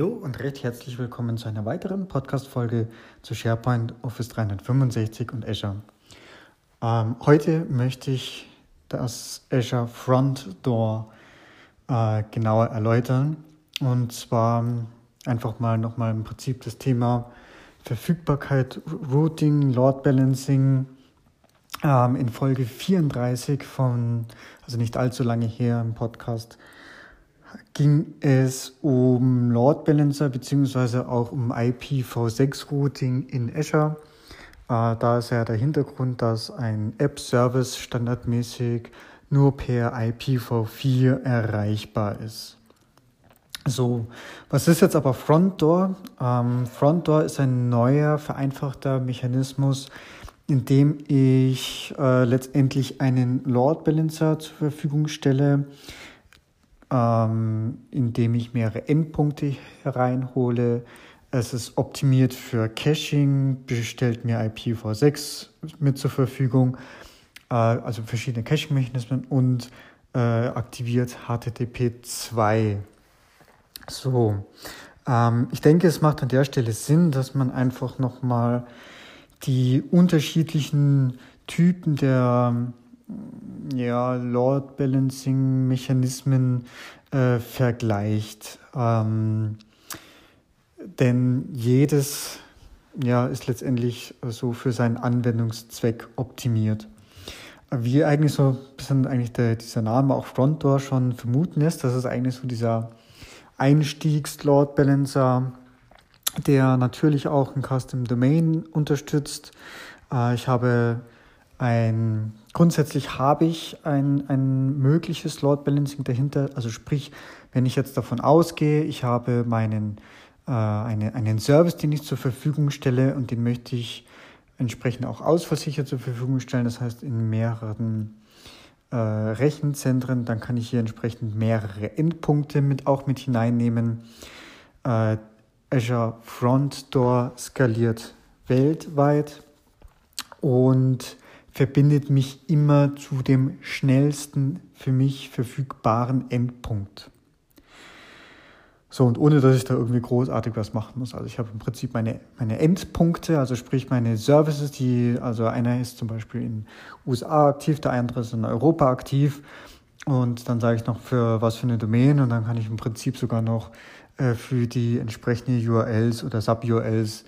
Hallo und recht herzlich willkommen zu einer weiteren Podcast-Folge zu SharePoint, Office 365 und Azure. Ähm, heute möchte ich das Azure Front Door äh, genauer erläutern und zwar einfach mal nochmal im Prinzip das Thema Verfügbarkeit, Routing, Load Balancing ähm, in Folge 34 von, also nicht allzu lange her im Podcast ging es um Load Balancer beziehungsweise auch um IPv6 Routing in Azure. Äh, da ist ja der Hintergrund, dass ein App-Service standardmäßig nur per IPv4 erreichbar ist. So, was ist jetzt aber Frontdoor? Ähm, Frontdoor ist ein neuer, vereinfachter Mechanismus, in dem ich äh, letztendlich einen Load Balancer zur Verfügung stelle, ähm, indem ich mehrere Endpunkte hereinhole. Es ist optimiert für Caching, bestellt mir IPv6 mit zur Verfügung, äh, also verschiedene Caching-Mechanismen und äh, aktiviert HTTP 2. So, ähm, ich denke, es macht an der Stelle Sinn, dass man einfach nochmal die unterschiedlichen Typen der ja, Load Balancing Mechanismen äh, vergleicht. Ähm, denn jedes ja, ist letztendlich so für seinen Anwendungszweck optimiert. Wie eigentlich so ein bisschen eigentlich der, dieser Name auch Front Door schon vermuten lässt, das ist eigentlich so dieser Einstiegs-Load Balancer, der natürlich auch ein Custom Domain unterstützt. Äh, ich habe ein, grundsätzlich habe ich ein, ein mögliches Load Balancing dahinter. Also sprich, wenn ich jetzt davon ausgehe, ich habe meinen, äh, eine, einen Service, den ich zur Verfügung stelle und den möchte ich entsprechend auch ausversichert zur Verfügung stellen. Das heißt, in mehreren äh, Rechenzentren, dann kann ich hier entsprechend mehrere Endpunkte mit auch mit hineinnehmen. Äh, Azure Front Door skaliert weltweit und verbindet mich immer zu dem schnellsten für mich verfügbaren Endpunkt. So, und ohne dass ich da irgendwie großartig was machen muss. Also ich habe im Prinzip meine, meine Endpunkte, also sprich meine Services, die, also einer ist zum Beispiel in USA aktiv, der andere ist in Europa aktiv. Und dann sage ich noch für was für eine Domain und dann kann ich im Prinzip sogar noch äh, für die entsprechenden URLs oder Sub-URLs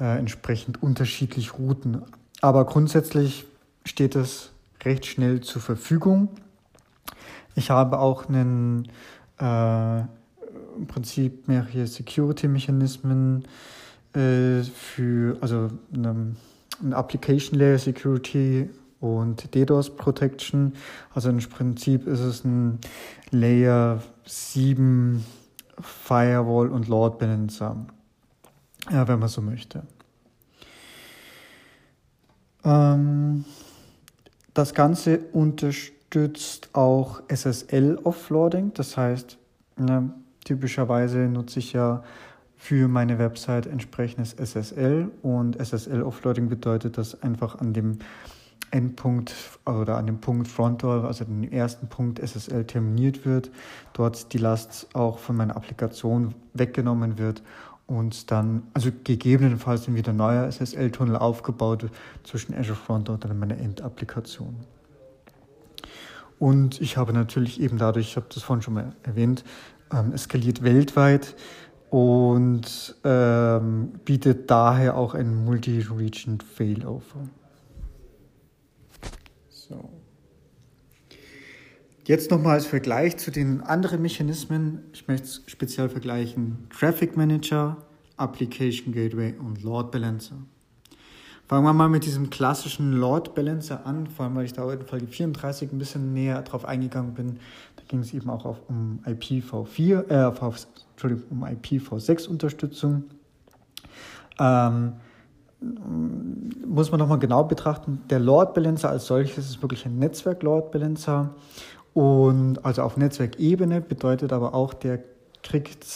äh, entsprechend unterschiedlich routen. Aber grundsätzlich steht es recht schnell zur Verfügung. Ich habe auch einen äh, im Prinzip mehrere Security-Mechanismen äh, für, also eine, eine Application Layer Security und DDoS Protection. Also im Prinzip ist es ein Layer 7 Firewall und Load Balancer, ja, wenn man so möchte. Ähm, das Ganze unterstützt auch SSL Offloading, das heißt, ne, typischerweise nutze ich ja für meine Website entsprechendes SSL und SSL Offloading bedeutet, dass einfach an dem Endpunkt oder an dem Punkt Frontdoor, also dem ersten Punkt SSL terminiert wird, dort die Last auch von meiner Applikation weggenommen wird und dann, also gegebenenfalls dann wieder neuer SSL-Tunnel aufgebaut zwischen Azure Front und dann meiner Endapplikation. Und ich habe natürlich eben dadurch, ich habe das vorhin schon mal erwähnt, ähm, eskaliert weltweit und ähm, bietet daher auch ein Multi-Region Failover. So. Jetzt nochmal als Vergleich zu den anderen Mechanismen. Ich möchte speziell vergleichen. Traffic Manager, Application Gateway und Load Balancer. Fangen wir mal mit diesem klassischen Load Balancer an, vor allem weil ich da in Folge 34 ein bisschen näher drauf eingegangen bin. Da ging es eben auch um IPv4, äh, auf, Entschuldigung, um IPv6 Unterstützung. Ähm, muss man nochmal genau betrachten. Der Load Balancer als solches ist wirklich ein Netzwerk Load Balancer und also auf Netzwerkebene bedeutet aber auch, der kriegt,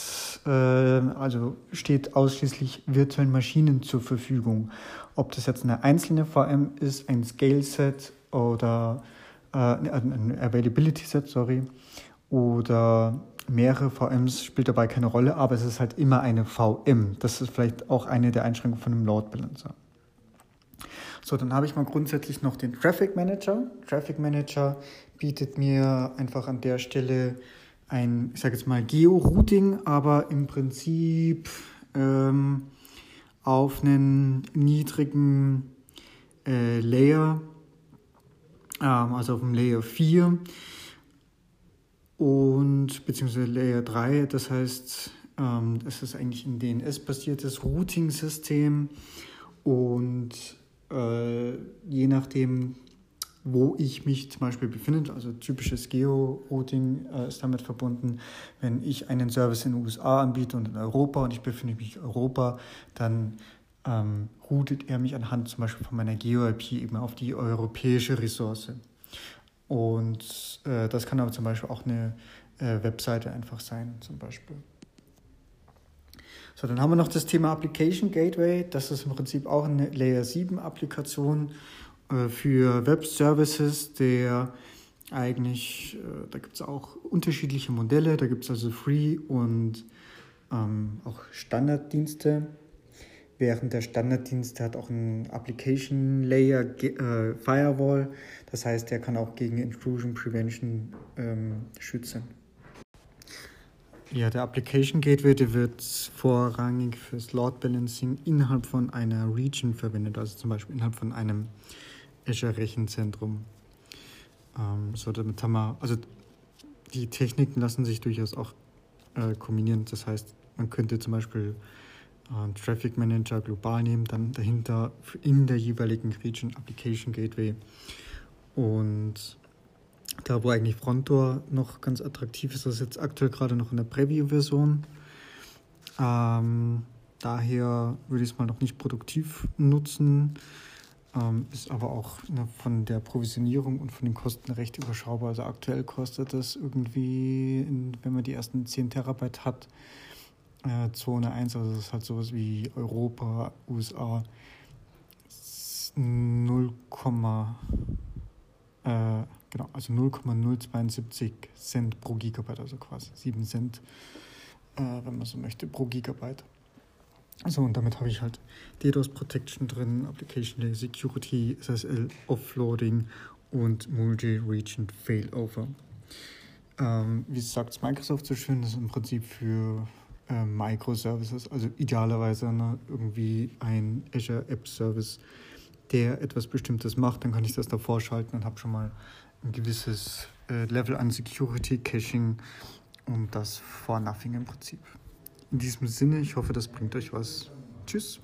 äh, also steht ausschließlich virtuellen Maschinen zur Verfügung. Ob das jetzt eine einzelne VM ist, ein Scale-Set oder äh, ein Availability-Set, sorry, oder mehrere VMs, spielt dabei keine Rolle, aber es ist halt immer eine VM. Das ist vielleicht auch eine der Einschränkungen von einem Load Balancer. So, dann habe ich mal grundsätzlich noch den Traffic Manager. Traffic Manager bietet mir einfach an der Stelle ein, ich sage jetzt mal, Geo-Routing, aber im Prinzip ähm, auf einen niedrigen äh, Layer, ähm, also auf dem Layer 4 und beziehungsweise Layer 3, das heißt, ähm, es ist eigentlich ein DNS-basiertes Routing-System und äh, je nachdem, wo ich mich zum Beispiel befinde, also typisches Geo-Routing äh, ist damit verbunden. Wenn ich einen Service in den USA anbiete und in Europa und ich befinde mich in Europa, dann ähm, routet er mich anhand zum Beispiel von meiner Geo-IP eben auf die europäische Ressource. Und äh, das kann aber zum Beispiel auch eine äh, Webseite einfach sein, zum Beispiel. So, dann haben wir noch das Thema Application Gateway. Das ist im Prinzip auch eine Layer 7 Applikation äh, für Web Services, der eigentlich, äh, da gibt es auch unterschiedliche Modelle. Da gibt es also Free und ähm, auch Standarddienste während der Standarddienst hat auch einen Application Layer äh, Firewall. Das heißt, der kann auch gegen Intrusion Prevention ähm, schützen. Ja, der Application Gateway der wird vorrangig fürs Load Balancing innerhalb von einer Region verwendet, also zum Beispiel innerhalb von einem Azure Rechenzentrum. Ähm, so damit haben wir, also die Techniken lassen sich durchaus auch äh, kombinieren. Das heißt, man könnte zum Beispiel äh, Traffic Manager global nehmen, dann dahinter in der jeweiligen Region Application Gateway. Und da, wo eigentlich Frontdoor noch ganz attraktiv ist, das ist jetzt aktuell gerade noch in der Preview-Version. Ähm, daher würde ich es mal noch nicht produktiv nutzen. Ähm, ist aber auch ne, von der Provisionierung und von den Kosten recht überschaubar. Also aktuell kostet das irgendwie, wenn man die ersten 10 Terabyte hat, äh, Zone 1, also das ist halt sowas wie Europa, USA, 0, äh, genau, also 0,072 Cent pro Gigabyte, also quasi 7 Cent, äh, wenn man so möchte, pro Gigabyte. So, und damit habe ich halt DDoS Protection drin, Application Layer Security, SSL Offloading und Multi-Region Failover. Ähm, wie sagt Microsoft so schön, das ist im Prinzip für äh, Microservices, also idealerweise ne, irgendwie ein Azure App Service, der etwas Bestimmtes macht, dann kann ich das davor schalten und habe schon mal ein gewisses äh, Level an Security, Caching und das for nothing im Prinzip. In diesem Sinne, ich hoffe, das bringt euch was. Tschüss.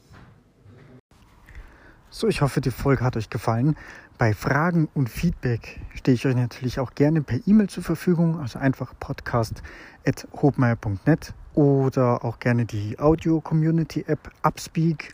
So, ich hoffe, die Folge hat euch gefallen. Bei Fragen und Feedback stehe ich euch natürlich auch gerne per E-Mail zur Verfügung, also einfach podcast.hobmeier.net oder auch gerne die Audio-Community-App Upspeak.